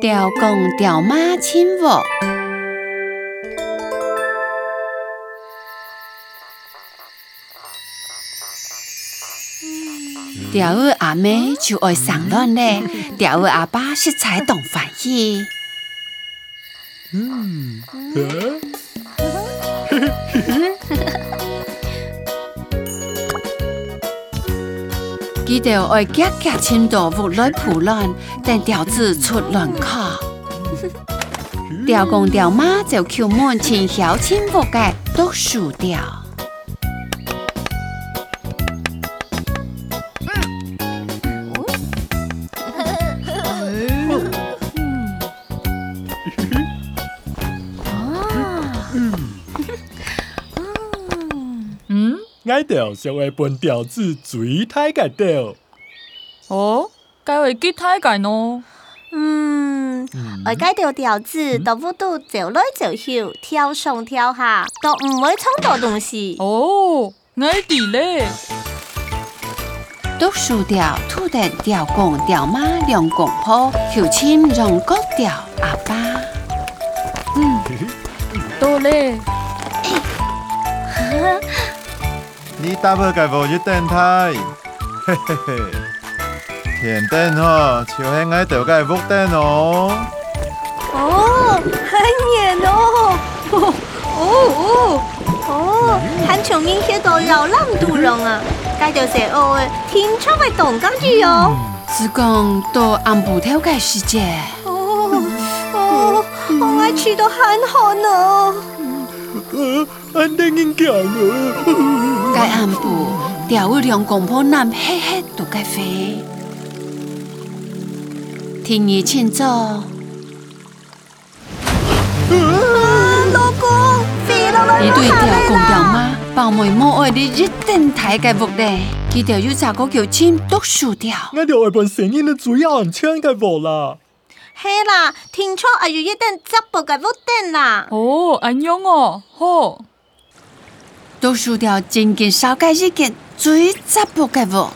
调公调妈亲和，调我阿妹就爱生乱嘞，调我阿爸实在懂翻译。嗯？记得爱夹夹青豆，勿来腐乱，但调子出乱卡，调公调妈就扣门，前小青木介都输掉。爱钓，学会拨调子，最太简调。哦。该会记太简哦。嗯，我改钓调子，都不都走来走去，跳上跳下，都唔会冲到东西。哦，我哋咧，读书钓，土的钓公，钓妈，两公婆，求亲让国钓阿爸。嗯，多咧。你大伯介否就等他？嘿嘿嘿，田灯哈，就喺我哋个福田哦。哦，很远哦，哦哦哦，很长远，许多流浪途人啊，该就是我天窗外动感剧哦。是讲都按步头个时间。哦哦，我爱去到看看哦。嗯，安定你讲个。该暗部，钓鱼两公婆男嘿嘿都该飞。天儿清早，老公，飞了来一对钓公表妈，帮妹摸爱的一定太该木嘞，记得有咋个叫亲读输掉。我钓一本声音的主要很轻该木啦。嘿啦，听说阿有一定执步嘅木顶啦。哦，安样哦，好。都输条真经烧开一点，最杂不开无。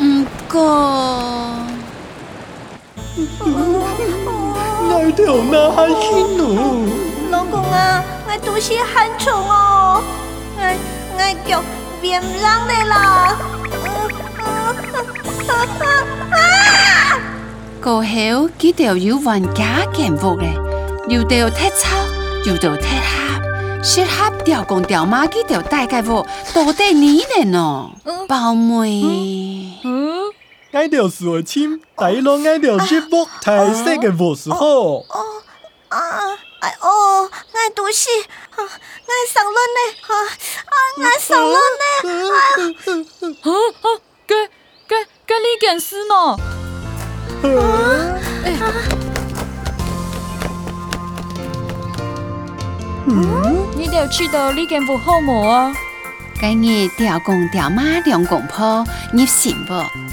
唔过，我这条还行喏？老公啊，我都是很重哦，我我叫变软勒啦。好，几条有玩家建模嘞，有条太糙，有条太黑，适合调光调码几条大概模，都得你呢喏。宝妹。嗯，爱聊视频，大龙爱聊直播，太色个模式好。哦啊哎哦，爱读啊，爱上路呢，啊啊爱上路呢，啊啊，该该该你干什喏？嗯，你得去到里根部好摸。今日调公调妈两公婆，你信不？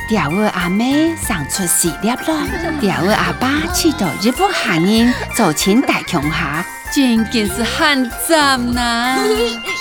调我阿妹送出四粒咯，调我阿爸去到日本汉人，做钱大强学，真的是汉赞呐！